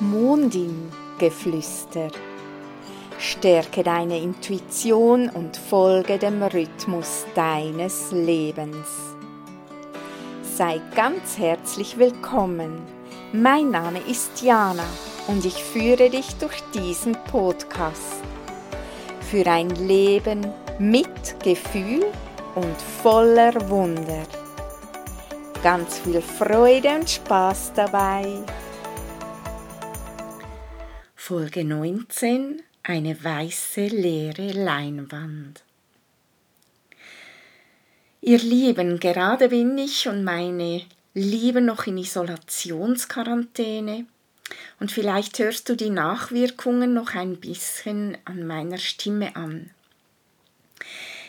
Mondin-Geflüster. Stärke deine Intuition und folge dem Rhythmus deines Lebens. Sei ganz herzlich willkommen. Mein Name ist Jana und ich führe dich durch diesen Podcast. Für ein Leben mit Gefühl und voller Wunder. Ganz viel Freude und Spaß dabei. Folge 19 Eine weiße leere Leinwand. Ihr Lieben, gerade bin ich und meine Lieben noch in Isolationsquarantäne und vielleicht hörst du die Nachwirkungen noch ein bisschen an meiner Stimme an.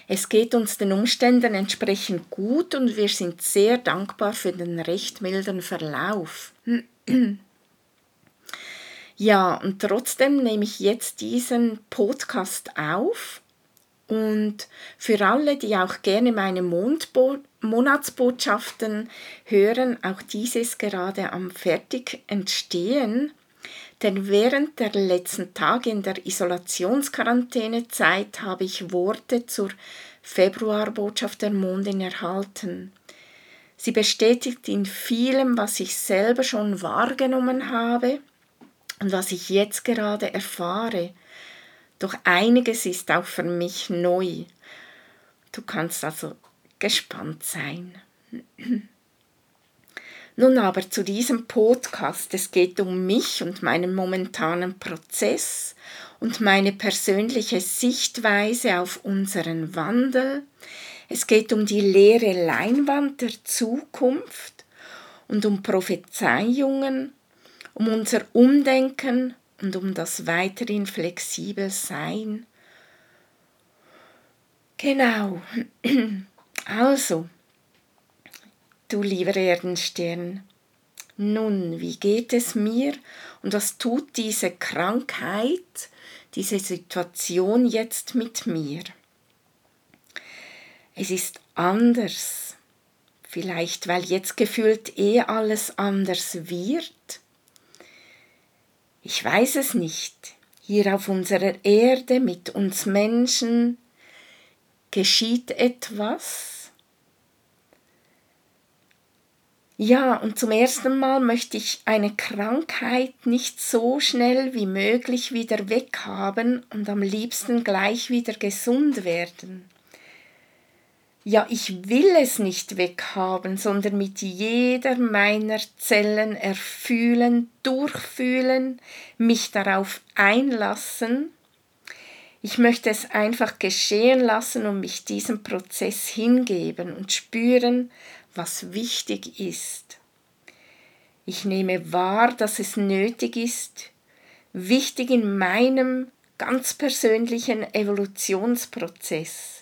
Es geht uns den Umständen entsprechend gut und wir sind sehr dankbar für den recht milden Verlauf. Ja, und trotzdem nehme ich jetzt diesen Podcast auf und für alle, die auch gerne meine Mondbo Monatsbotschaften hören, auch dieses gerade am fertig entstehen. Denn während der letzten Tage in der Isolationsquarantänezeit habe ich Worte zur Februarbotschaft der Mondin erhalten. Sie bestätigt in vielem, was ich selber schon wahrgenommen habe und was ich jetzt gerade erfahre. Doch einiges ist auch für mich neu. Du kannst also gespannt sein. Nun aber zu diesem Podcast. Es geht um mich und meinen momentanen Prozess und meine persönliche Sichtweise auf unseren Wandel. Es geht um die leere Leinwand der Zukunft und um Prophezeiungen um unser Umdenken und um das weiterhin flexibel Sein. Genau. Also, du lieber Erdenstern, nun, wie geht es mir und was tut diese Krankheit, diese Situation jetzt mit mir? Es ist anders, vielleicht weil jetzt gefühlt eh alles anders wird ich weiß es nicht. Hier auf unserer Erde mit uns Menschen geschieht etwas. Ja, und zum ersten Mal möchte ich eine Krankheit nicht so schnell wie möglich wieder weghaben und am liebsten gleich wieder gesund werden ja, ich will es nicht weghaben, sondern mit jeder meiner Zellen erfühlen, durchfühlen, mich darauf einlassen. Ich möchte es einfach geschehen lassen und mich diesem Prozess hingeben und spüren, was wichtig ist. Ich nehme wahr, dass es nötig ist, wichtig in meinem ganz persönlichen Evolutionsprozess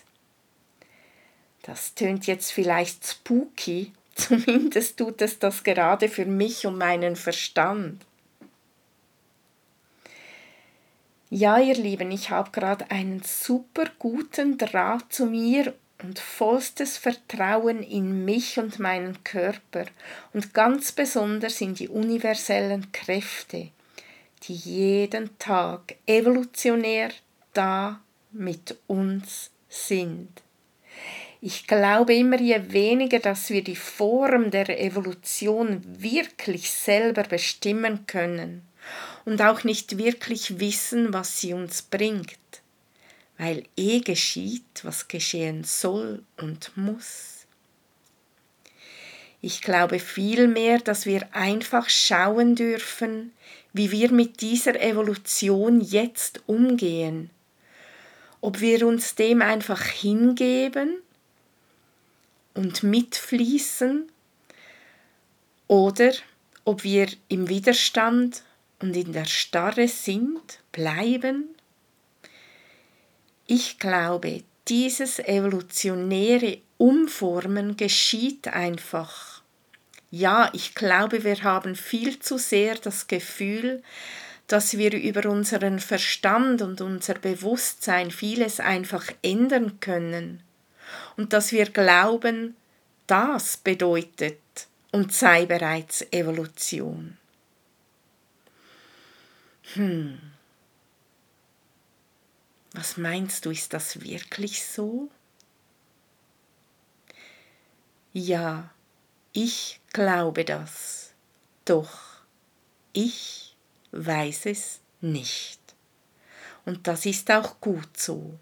das tönt jetzt vielleicht spooky, zumindest tut es das gerade für mich und meinen Verstand. Ja, ihr Lieben, ich habe gerade einen super guten Draht zu mir und vollstes Vertrauen in mich und meinen Körper und ganz besonders in die universellen Kräfte, die jeden Tag evolutionär da mit uns sind. Ich glaube immer, je weniger, dass wir die Form der Evolution wirklich selber bestimmen können und auch nicht wirklich wissen, was sie uns bringt, weil eh geschieht, was geschehen soll und muss. Ich glaube vielmehr, dass wir einfach schauen dürfen, wie wir mit dieser Evolution jetzt umgehen, ob wir uns dem einfach hingeben und mitfließen oder ob wir im Widerstand und in der Starre sind, bleiben. Ich glaube, dieses evolutionäre Umformen geschieht einfach. Ja, ich glaube, wir haben viel zu sehr das Gefühl, dass wir über unseren Verstand und unser Bewusstsein vieles einfach ändern können und dass wir glauben, das bedeutet und sei bereits Evolution. Hm. Was meinst du, ist das wirklich so? Ja, ich glaube das. Doch ich weiß es nicht. Und das ist auch gut so.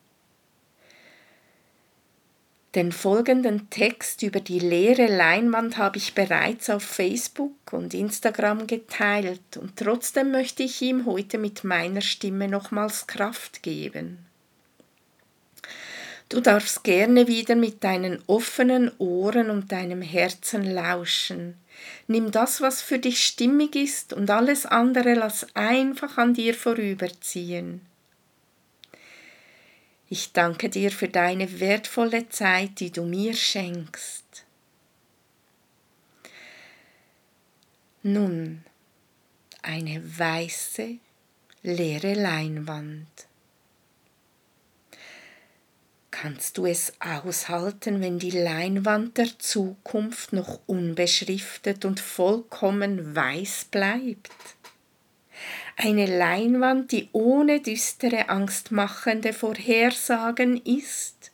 Den folgenden Text über die leere Leinwand habe ich bereits auf Facebook und Instagram geteilt und trotzdem möchte ich ihm heute mit meiner Stimme nochmals Kraft geben. Du darfst gerne wieder mit deinen offenen Ohren und deinem Herzen lauschen. Nimm das, was für dich stimmig ist, und alles andere lass einfach an dir vorüberziehen. Ich danke dir für deine wertvolle Zeit, die du mir schenkst. Nun eine weiße, leere Leinwand. Kannst du es aushalten, wenn die Leinwand der Zukunft noch unbeschriftet und vollkommen weiß bleibt? Eine Leinwand, die ohne düstere, angstmachende Vorhersagen ist,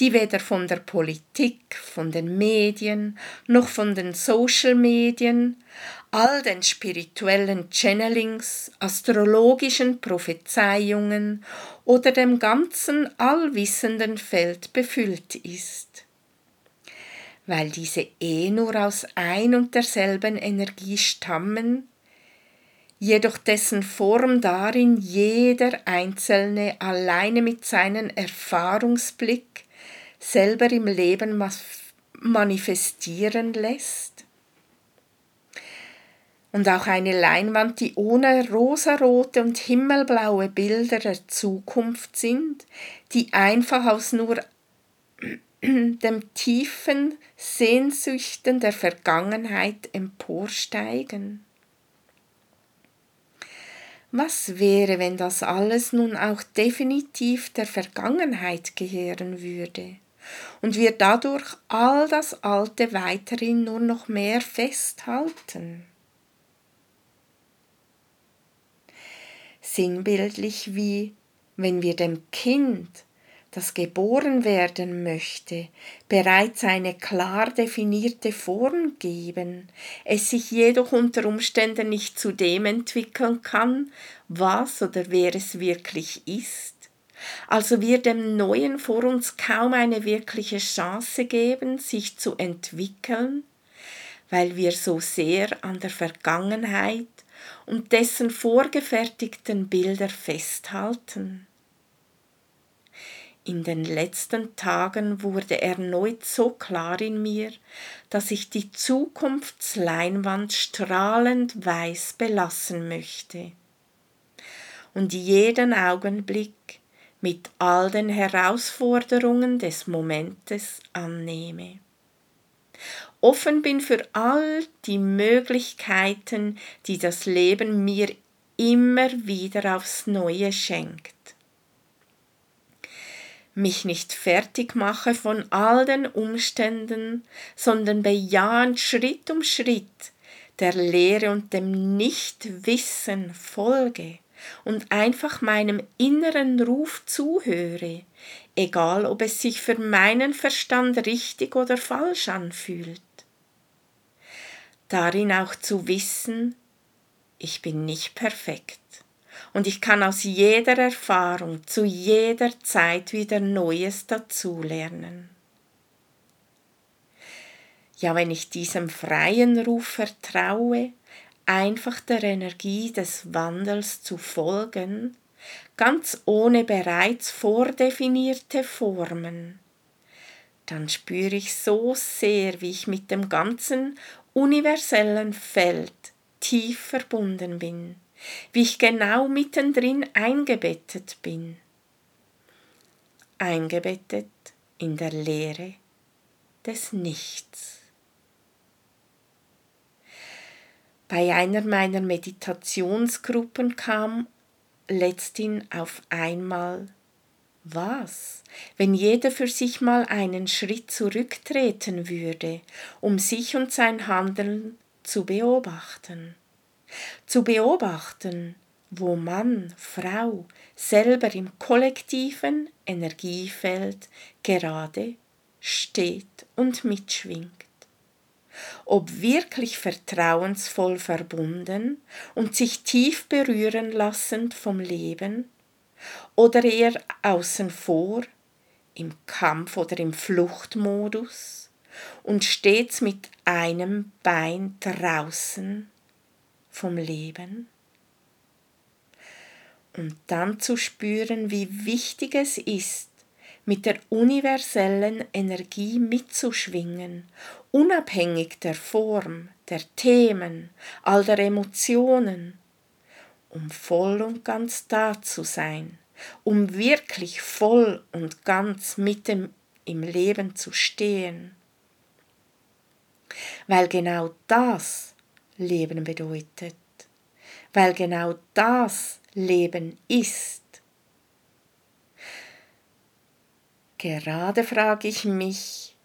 die weder von der Politik, von den Medien noch von den Social Medien, all den spirituellen Channelings, astrologischen Prophezeiungen oder dem ganzen allwissenden Feld befüllt ist. Weil diese eh nur aus ein und derselben Energie stammen, jedoch dessen Form darin jeder Einzelne alleine mit seinem Erfahrungsblick selber im Leben manifestieren lässt. Und auch eine Leinwand, die ohne rosarote und himmelblaue Bilder der Zukunft sind, die einfach aus nur dem tiefen Sehnsüchten der Vergangenheit emporsteigen. Was wäre, wenn das alles nun auch definitiv der Vergangenheit gehören würde und wir dadurch all das Alte weiterhin nur noch mehr festhalten? Sinnbildlich wie wenn wir dem Kind das geboren werden möchte, bereits eine klar definierte Form geben, es sich jedoch unter Umständen nicht zu dem entwickeln kann, was oder wer es wirklich ist. Also wir dem Neuen vor uns kaum eine wirkliche Chance geben, sich zu entwickeln, weil wir so sehr an der Vergangenheit und dessen vorgefertigten Bilder festhalten. In den letzten Tagen wurde erneut so klar in mir, dass ich die Zukunftsleinwand strahlend weiß belassen möchte und jeden Augenblick mit all den Herausforderungen des Momentes annehme. Offen bin für all die Möglichkeiten, die das Leben mir immer wieder aufs Neue schenkt mich nicht fertig mache von all den Umständen, sondern bejahend Schritt um Schritt der Lehre und dem Nichtwissen folge und einfach meinem inneren Ruf zuhöre, egal ob es sich für meinen Verstand richtig oder falsch anfühlt. Darin auch zu wissen, ich bin nicht perfekt und ich kann aus jeder Erfahrung zu jeder Zeit wieder Neues dazulernen. Ja, wenn ich diesem freien Ruf vertraue, einfach der Energie des Wandels zu folgen, ganz ohne bereits vordefinierte Formen, dann spüre ich so sehr, wie ich mit dem ganzen universellen Feld tief verbunden bin wie ich genau mittendrin eingebettet bin. Eingebettet in der Leere des Nichts. Bei einer meiner Meditationsgruppen kam letzthin auf einmal was, wenn jeder für sich mal einen Schritt zurücktreten würde, um sich und sein Handeln zu beobachten? Zu beobachten, wo Mann, Frau selber im kollektiven Energiefeld gerade steht und mitschwingt. Ob wirklich vertrauensvoll verbunden und sich tief berühren lassend vom Leben oder eher außen vor, im Kampf oder im Fluchtmodus und stets mit einem Bein draußen vom Leben und dann zu spüren, wie wichtig es ist, mit der universellen Energie mitzuschwingen, unabhängig der Form, der Themen, all der Emotionen, um voll und ganz da zu sein, um wirklich voll und ganz mitten im Leben zu stehen. Weil genau das Leben bedeutet, weil genau das Leben ist. Gerade frage ich mich,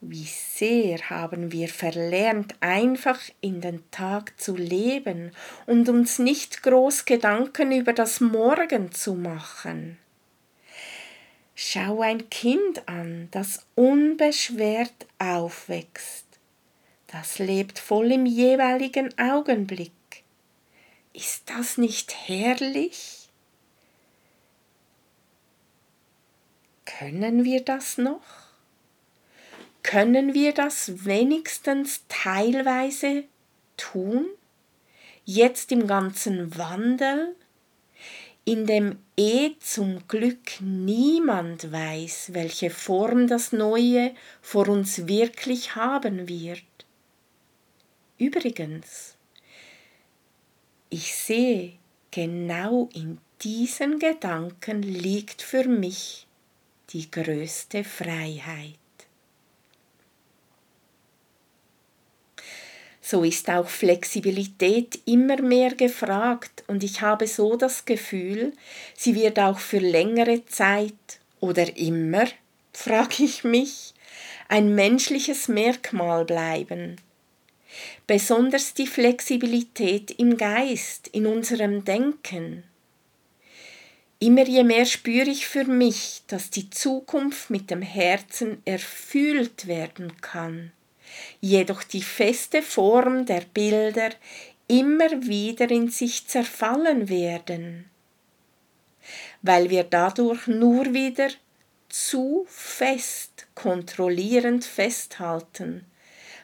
wie sehr haben wir verlernt, einfach in den Tag zu leben und uns nicht groß Gedanken über das Morgen zu machen. Schau ein Kind an, das unbeschwert aufwächst. Das lebt voll im jeweiligen Augenblick. Ist das nicht herrlich? Können wir das noch? Können wir das wenigstens teilweise tun? Jetzt im ganzen Wandel, in dem eh zum Glück niemand weiß, welche Form das Neue vor uns wirklich haben wird. Übrigens, ich sehe, genau in diesen Gedanken liegt für mich die größte Freiheit. So ist auch Flexibilität immer mehr gefragt und ich habe so das Gefühl, sie wird auch für längere Zeit oder immer, frage ich mich, ein menschliches Merkmal bleiben besonders die Flexibilität im Geist, in unserem Denken. Immer je mehr spüre ich für mich, dass die Zukunft mit dem Herzen erfüllt werden kann, jedoch die feste Form der Bilder immer wieder in sich zerfallen werden, weil wir dadurch nur wieder zu fest kontrollierend festhalten,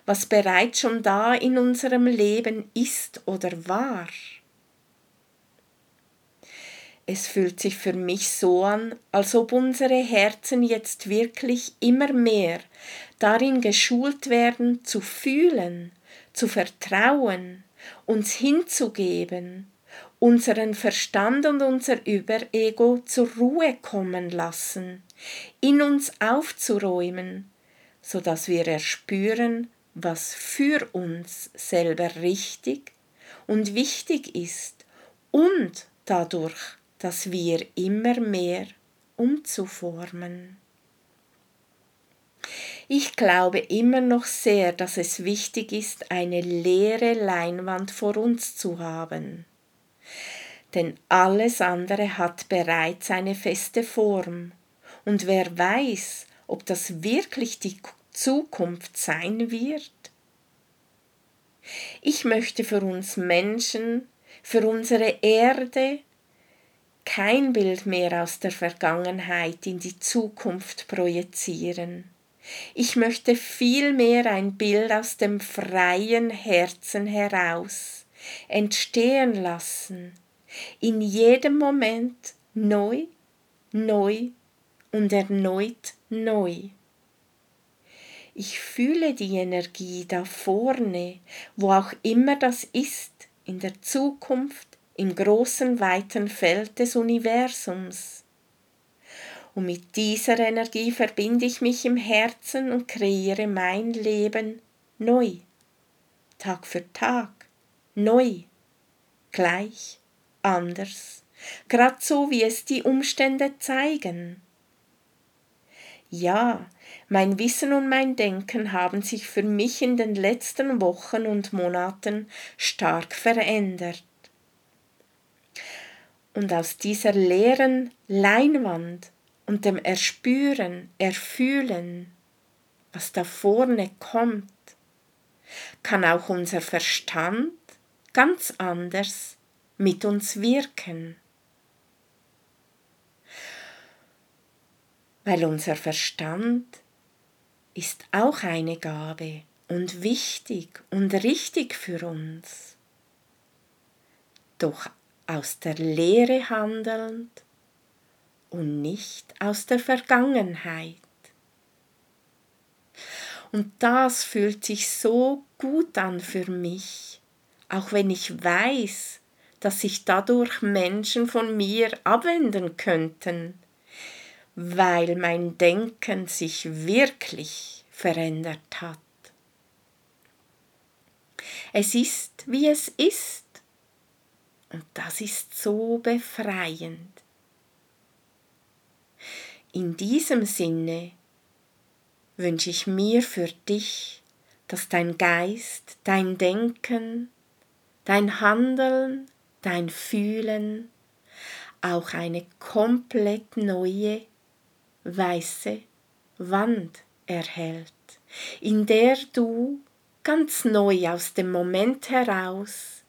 was bereits schon da in unserem Leben ist oder war. Es fühlt sich für mich so an, als ob unsere Herzen jetzt wirklich immer mehr darin geschult werden, zu fühlen, zu vertrauen, uns hinzugeben, unseren Verstand und unser Überego zur Ruhe kommen lassen, in uns aufzuräumen, so dass wir erspüren, was für uns selber richtig und wichtig ist und dadurch, dass wir immer mehr umzuformen. Ich glaube immer noch sehr, dass es wichtig ist, eine leere Leinwand vor uns zu haben. Denn alles andere hat bereits eine feste Form. Und wer weiß, ob das wirklich die Zukunft sein wird? Ich möchte für uns Menschen, für unsere Erde kein Bild mehr aus der Vergangenheit in die Zukunft projizieren. Ich möchte vielmehr ein Bild aus dem freien Herzen heraus entstehen lassen, in jedem Moment neu, neu und erneut neu. Ich fühle die Energie da vorne, wo auch immer das ist, in der Zukunft, im großen, weiten Feld des Universums. Und mit dieser Energie verbinde ich mich im Herzen und kreiere mein Leben neu, Tag für Tag, neu, gleich, anders, grad so wie es die Umstände zeigen. Ja, mein Wissen und mein Denken haben sich für mich in den letzten Wochen und Monaten stark verändert. Und aus dieser leeren Leinwand und dem Erspüren, Erfühlen, was da vorne kommt, kann auch unser Verstand ganz anders mit uns wirken. Weil unser Verstand ist auch eine Gabe und wichtig und richtig für uns. Doch aus der Lehre handelnd und nicht aus der Vergangenheit. Und das fühlt sich so gut an für mich, auch wenn ich weiß, dass sich dadurch Menschen von mir abwenden könnten, weil mein Denken sich wirklich verändert hat. Es ist, wie es ist, und das ist so befreiend. In diesem Sinne wünsche ich mir für dich, dass dein Geist, dein Denken, dein Handeln, dein Fühlen auch eine komplett neue weiße Wand erhält, in der du ganz neu aus dem Moment heraus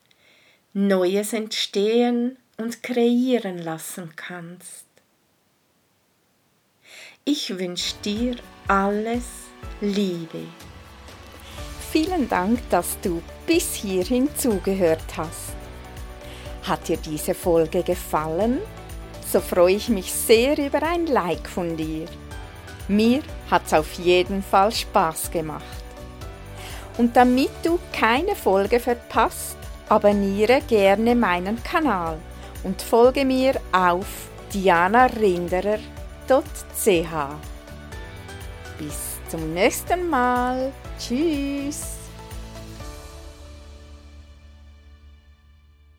Neues entstehen und kreieren lassen kannst. Ich wünsche dir alles Liebe. Vielen Dank, dass du bis hierhin zugehört hast. Hat dir diese Folge gefallen? So freue ich mich sehr über ein Like von dir. Mir hat es auf jeden Fall Spaß gemacht. Und damit du keine Folge verpasst, abonniere gerne meinen Kanal und folge mir auf dianarinderer.com www.ch. Bis zum nächsten Mal. Tschüss.